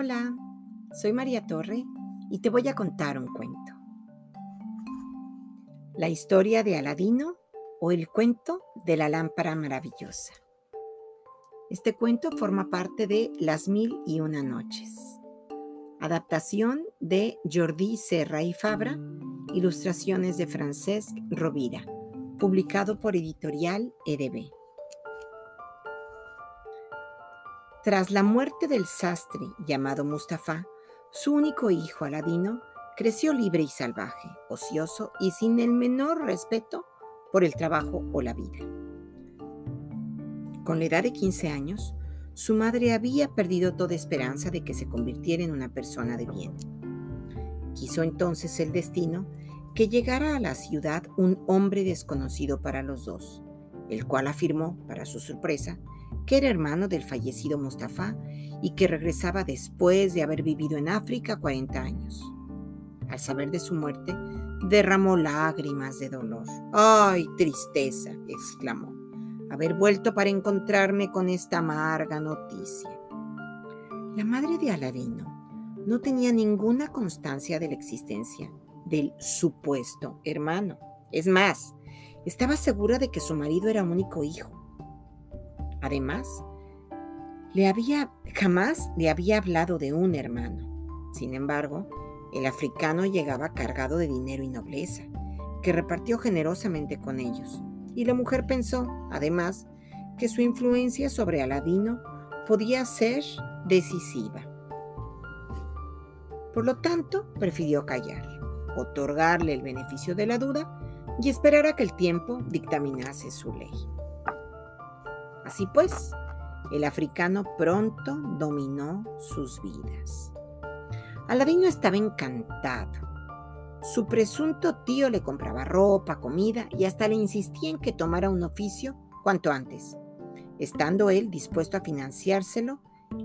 Hola, soy María Torre y te voy a contar un cuento. La historia de Aladino o el cuento de la lámpara maravillosa. Este cuento forma parte de Las Mil y Una Noches. Adaptación de Jordi Serra y Fabra, ilustraciones de Francesc Rovira, publicado por Editorial EDB. Tras la muerte del sastre llamado Mustafa, su único hijo Aladino creció libre y salvaje, ocioso y sin el menor respeto por el trabajo o la vida. Con la edad de 15 años, su madre había perdido toda esperanza de que se convirtiera en una persona de bien. Quiso entonces el destino que llegara a la ciudad un hombre desconocido para los dos, el cual afirmó, para su sorpresa, que era hermano del fallecido Mustafa y que regresaba después de haber vivido en África 40 años. Al saber de su muerte, derramó lágrimas de dolor. ¡Ay, tristeza! exclamó. Haber vuelto para encontrarme con esta amarga noticia. La madre de Aladino no tenía ninguna constancia de la existencia del supuesto hermano. Es más, estaba segura de que su marido era único hijo Además, le había, jamás le había hablado de un hermano. Sin embargo, el africano llegaba cargado de dinero y nobleza, que repartió generosamente con ellos. Y la mujer pensó, además, que su influencia sobre Aladino podía ser decisiva. Por lo tanto, prefirió callar, otorgarle el beneficio de la duda y esperar a que el tiempo dictaminase su ley. Así pues, el africano pronto dominó sus vidas. Aladino estaba encantado. Su presunto tío le compraba ropa, comida y hasta le insistía en que tomara un oficio cuanto antes, estando él dispuesto a financiárselo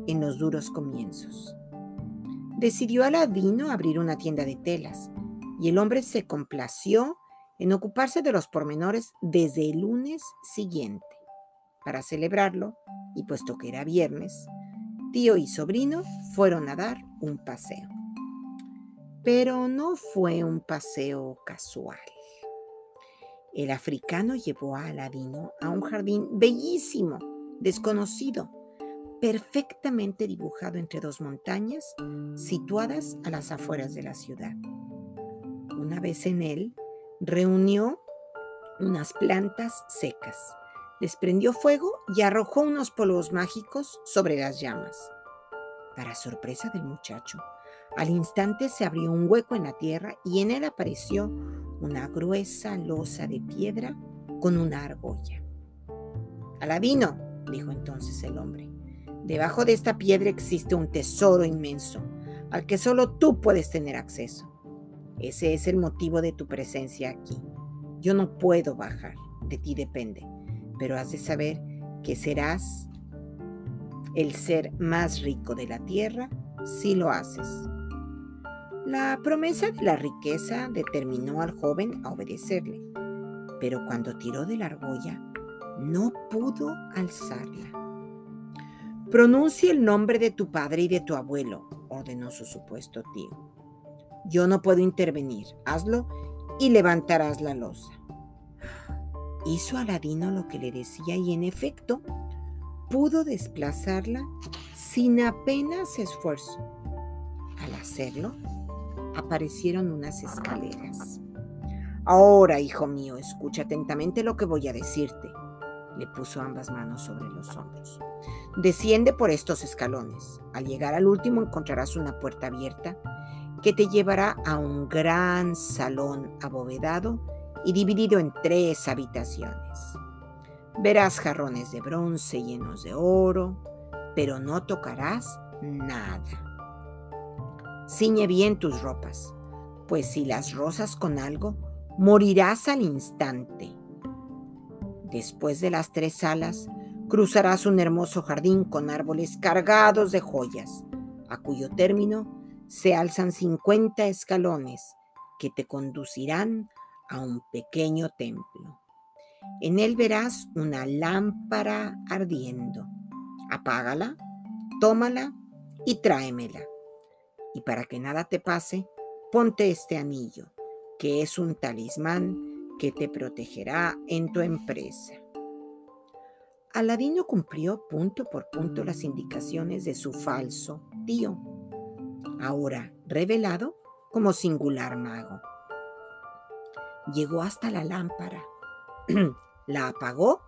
en los duros comienzos. Decidió Aladino abrir una tienda de telas y el hombre se complació en ocuparse de los pormenores desde el lunes siguiente. Para celebrarlo, y puesto que era viernes, tío y sobrino fueron a dar un paseo. Pero no fue un paseo casual. El africano llevó a Aladino a un jardín bellísimo, desconocido, perfectamente dibujado entre dos montañas situadas a las afueras de la ciudad. Una vez en él, reunió unas plantas secas les prendió fuego y arrojó unos polvos mágicos sobre las llamas. Para sorpresa del muchacho, al instante se abrió un hueco en la tierra y en él apareció una gruesa losa de piedra con una argolla. Aladino, dijo entonces el hombre, debajo de esta piedra existe un tesoro inmenso al que solo tú puedes tener acceso. Ese es el motivo de tu presencia aquí. Yo no puedo bajar, de ti depende pero has de saber que serás el ser más rico de la tierra si lo haces. La promesa de la riqueza determinó al joven a obedecerle, pero cuando tiró de la argolla, no pudo alzarla. Pronuncia el nombre de tu padre y de tu abuelo, ordenó su supuesto tío. Yo no puedo intervenir, hazlo y levantarás la losa. Hizo Aladino lo que le decía y en efecto pudo desplazarla sin apenas esfuerzo. Al hacerlo, aparecieron unas escaleras. Ahora, hijo mío, escucha atentamente lo que voy a decirte. Le puso ambas manos sobre los hombros. Desciende por estos escalones. Al llegar al último encontrarás una puerta abierta que te llevará a un gran salón abovedado y dividido en tres habitaciones. Verás jarrones de bronce llenos de oro, pero no tocarás nada. Ciñe bien tus ropas, pues si las rozas con algo, morirás al instante. Después de las tres salas, cruzarás un hermoso jardín con árboles cargados de joyas, a cuyo término se alzan 50 escalones que te conducirán a un pequeño templo. En él verás una lámpara ardiendo. Apágala, tómala y tráemela. Y para que nada te pase, ponte este anillo, que es un talismán que te protegerá en tu empresa. Aladino cumplió punto por punto las indicaciones de su falso tío, ahora revelado como singular mago. Llegó hasta la lámpara, la apagó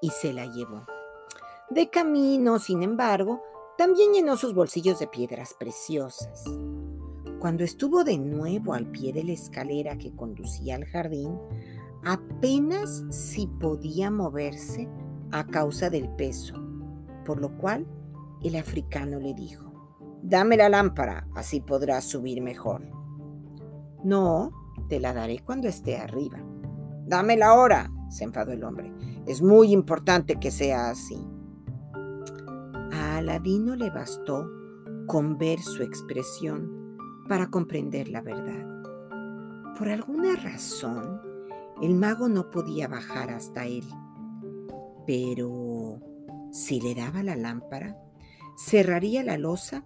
y se la llevó. De camino, sin embargo, también llenó sus bolsillos de piedras preciosas. Cuando estuvo de nuevo al pie de la escalera que conducía al jardín, apenas si podía moverse a causa del peso, por lo cual el africano le dijo, dame la lámpara, así podrás subir mejor. No, te la daré cuando esté arriba. Dámela ahora, se enfadó el hombre. Es muy importante que sea así. A Aladino le bastó con ver su expresión para comprender la verdad. Por alguna razón, el mago no podía bajar hasta él pero si le daba la lámpara, cerraría la losa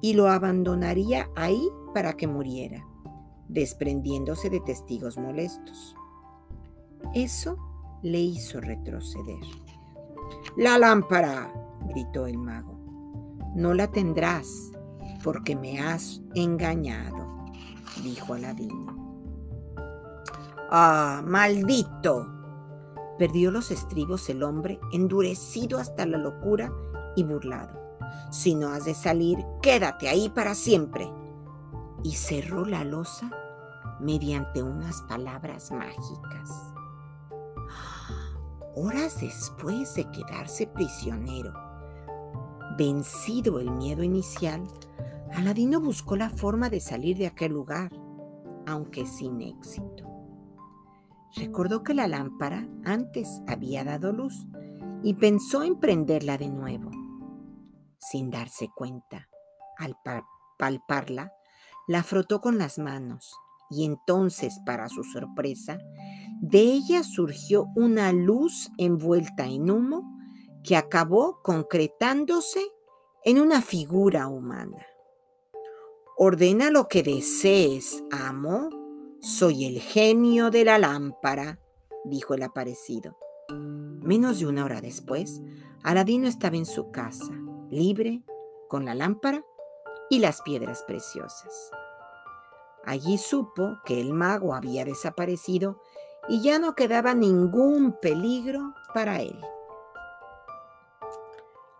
y lo abandonaría ahí para que muriera, desprendiéndose de testigos molestos. Eso le hizo retroceder. La lámpara, gritó el mago. No la tendrás porque me has engañado, dijo Aladino. Ah, maldito, Perdió los estribos el hombre, endurecido hasta la locura y burlado. Si no has de salir, quédate ahí para siempre. Y cerró la losa mediante unas palabras mágicas. Horas después de quedarse prisionero, vencido el miedo inicial, Aladino buscó la forma de salir de aquel lugar, aunque sin éxito. Recordó que la lámpara antes había dado luz y pensó en prenderla de nuevo. Sin darse cuenta, al palparla, la frotó con las manos y entonces, para su sorpresa, de ella surgió una luz envuelta en humo que acabó concretándose en una figura humana. Ordena lo que desees, amo, soy el genio de la lámpara, dijo el aparecido. Menos de una hora después, Aladino estaba en su casa, libre, con la lámpara y las piedras preciosas. Allí supo que el mago había desaparecido y ya no quedaba ningún peligro para él.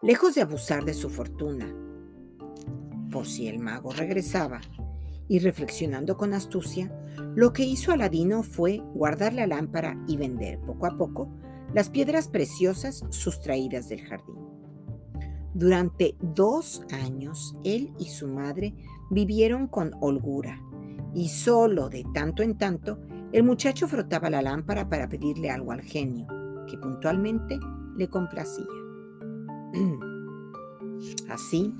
Lejos de abusar de su fortuna, por si el mago regresaba, y reflexionando con astucia, lo que hizo Aladino fue guardar la lámpara y vender poco a poco las piedras preciosas sustraídas del jardín. Durante dos años, él y su madre vivieron con holgura, y solo de tanto en tanto el muchacho frotaba la lámpara para pedirle algo al genio, que puntualmente le complacía. Así,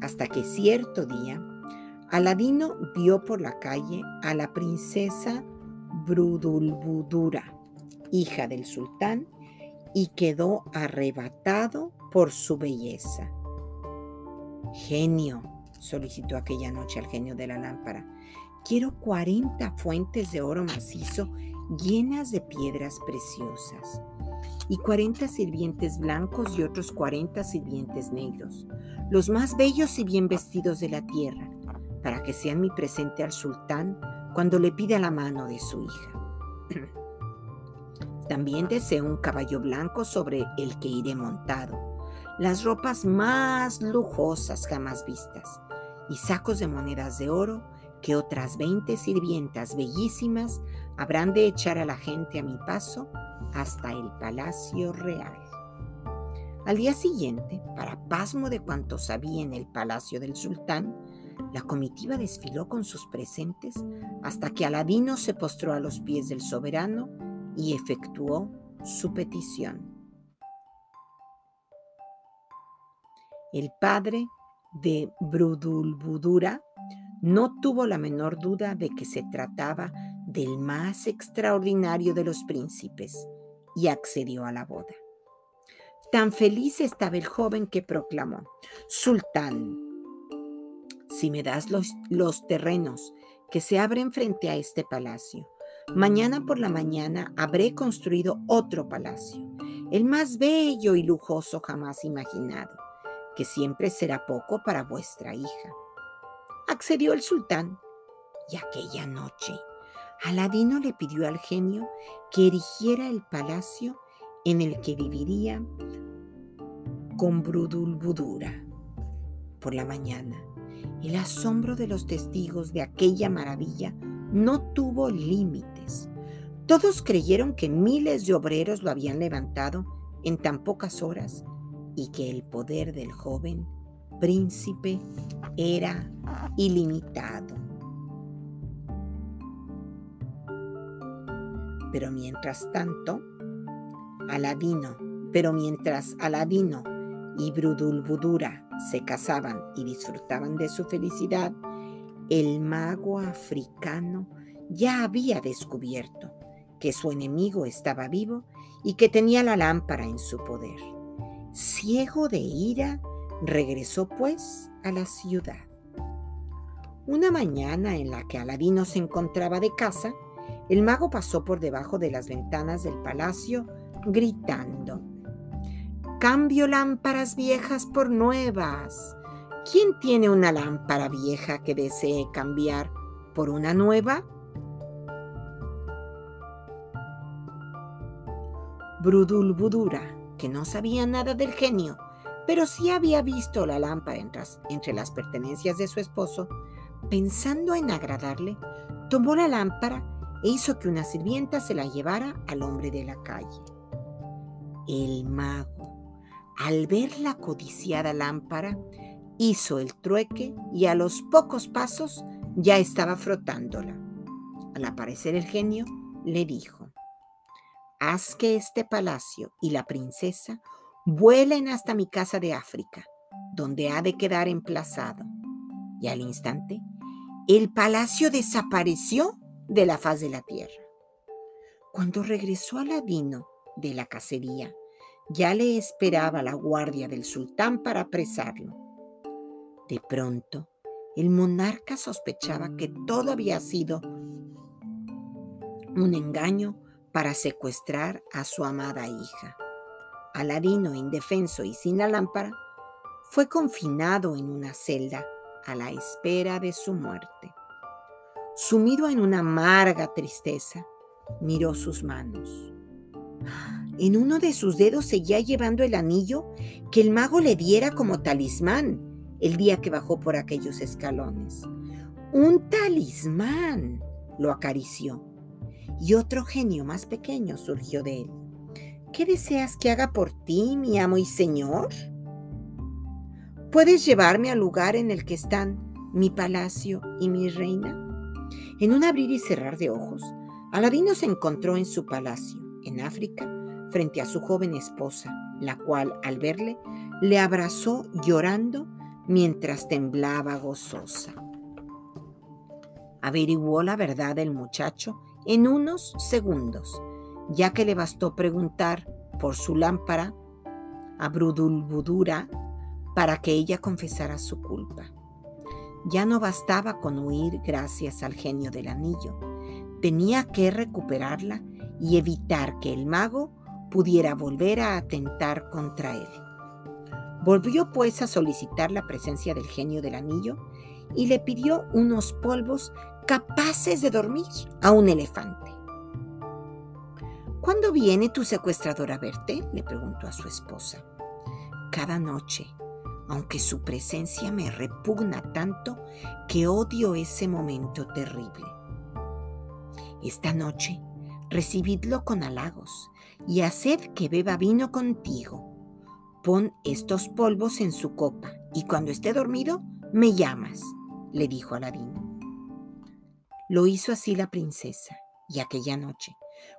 hasta que cierto día Aladino vio por la calle a la princesa Brudulbudura, hija del sultán, y quedó arrebatado por su belleza. Genio, solicitó aquella noche al genio de la lámpara, quiero 40 fuentes de oro macizo llenas de piedras preciosas y 40 sirvientes blancos y otros 40 sirvientes negros, los más bellos y bien vestidos de la tierra para que sean mi presente al sultán cuando le pida la mano de su hija. También deseo un caballo blanco sobre el que iré montado, las ropas más lujosas jamás vistas y sacos de monedas de oro que otras veinte sirvientas bellísimas habrán de echar a la gente a mi paso hasta el palacio real. Al día siguiente, para pasmo de cuantos había en el palacio del sultán, la comitiva desfiló con sus presentes hasta que Aladino se postró a los pies del soberano y efectuó su petición. El padre de Brudulbudura no tuvo la menor duda de que se trataba del más extraordinario de los príncipes y accedió a la boda. Tan feliz estaba el joven que proclamó, Sultán, si me das los, los terrenos que se abren frente a este palacio, mañana por la mañana habré construido otro palacio, el más bello y lujoso jamás imaginado, que siempre será poco para vuestra hija. Accedió el sultán y aquella noche Aladino le pidió al genio que erigiera el palacio en el que viviría con Brudulbudura. Por la mañana, el asombro de los testigos de aquella maravilla no tuvo límites. Todos creyeron que miles de obreros lo habían levantado en tan pocas horas y que el poder del joven príncipe era ilimitado. Pero mientras tanto, Aladino, pero mientras Aladino y Brudulbudura se casaban y disfrutaban de su felicidad, el mago africano ya había descubierto que su enemigo estaba vivo y que tenía la lámpara en su poder. Ciego de ira, regresó pues a la ciudad. Una mañana en la que Aladino se encontraba de casa, el mago pasó por debajo de las ventanas del palacio gritando, Cambio lámparas viejas por nuevas. ¿Quién tiene una lámpara vieja que desee cambiar por una nueva? Brudulbudura, que no sabía nada del genio, pero sí había visto la lámpara entre las pertenencias de su esposo, pensando en agradarle, tomó la lámpara e hizo que una sirvienta se la llevara al hombre de la calle. El mago, al ver la codiciada lámpara, hizo el trueque y a los pocos pasos ya estaba frotándola. Al aparecer el genio, le dijo, haz que este palacio y la princesa vuelen hasta mi casa de África, donde ha de quedar emplazado. Y al instante, el palacio desapareció de la faz de la tierra. Cuando regresó Aladino de la cacería, ya le esperaba la guardia del sultán para apresarlo. De pronto, el monarca sospechaba que todo había sido un engaño para secuestrar a su amada hija. Aladino, indefenso y sin la lámpara, fue confinado en una celda a la espera de su muerte. Sumido en una amarga tristeza, miró sus manos. En uno de sus dedos seguía llevando el anillo que el mago le diera como talismán el día que bajó por aquellos escalones. Un talismán, lo acarició. Y otro genio más pequeño surgió de él. ¿Qué deseas que haga por ti, mi amo y señor? ¿Puedes llevarme al lugar en el que están mi palacio y mi reina? En un abrir y cerrar de ojos, Aladino se encontró en su palacio, en África, frente a su joven esposa, la cual, al verle, le abrazó llorando mientras temblaba gozosa. Averiguó la verdad del muchacho en unos segundos, ya que le bastó preguntar por su lámpara a Brudulbudura para que ella confesara su culpa. Ya no bastaba con huir gracias al genio del anillo. Tenía que recuperarla y evitar que el mago pudiera volver a atentar contra él. Volvió pues a solicitar la presencia del genio del anillo y le pidió unos polvos capaces de dormir a un elefante. ¿Cuándo viene tu secuestrador a verte? le preguntó a su esposa. Cada noche, aunque su presencia me repugna tanto que odio ese momento terrible. Esta noche recibidlo con halagos y haced que beba vino contigo. Pon estos polvos en su copa y cuando esté dormido me llamas, le dijo Aladino. Lo hizo así la princesa y aquella noche,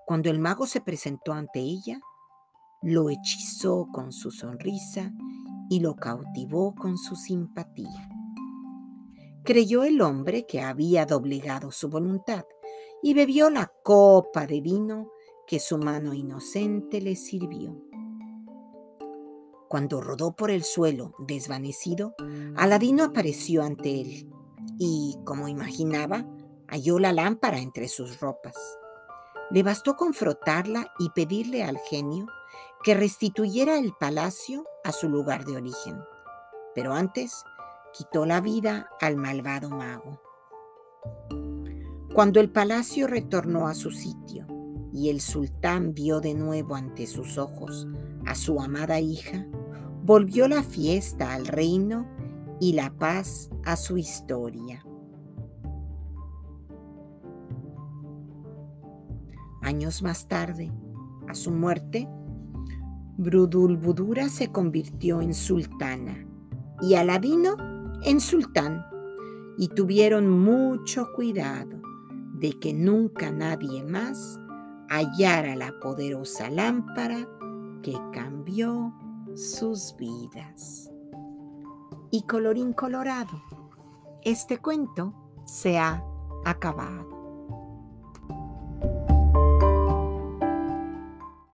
cuando el mago se presentó ante ella, lo hechizó con su sonrisa y lo cautivó con su simpatía. Creyó el hombre que había doblegado su voluntad y bebió la copa de vino que su mano inocente le sirvió. Cuando rodó por el suelo, desvanecido, Aladino apareció ante él y, como imaginaba, halló la lámpara entre sus ropas. Le bastó con frotarla y pedirle al genio que restituyera el palacio a su lugar de origen. Pero antes quitó la vida al malvado mago. Cuando el palacio retornó a su sitio y el sultán vio de nuevo ante sus ojos a su amada hija, volvió la fiesta al reino y la paz a su historia. Años más tarde, a su muerte, Brudulbudura se convirtió en sultana y Aladino en sultán y tuvieron mucho cuidado de que nunca nadie más hallara la poderosa lámpara que cambió sus vidas. Y colorín colorado, este cuento se ha acabado.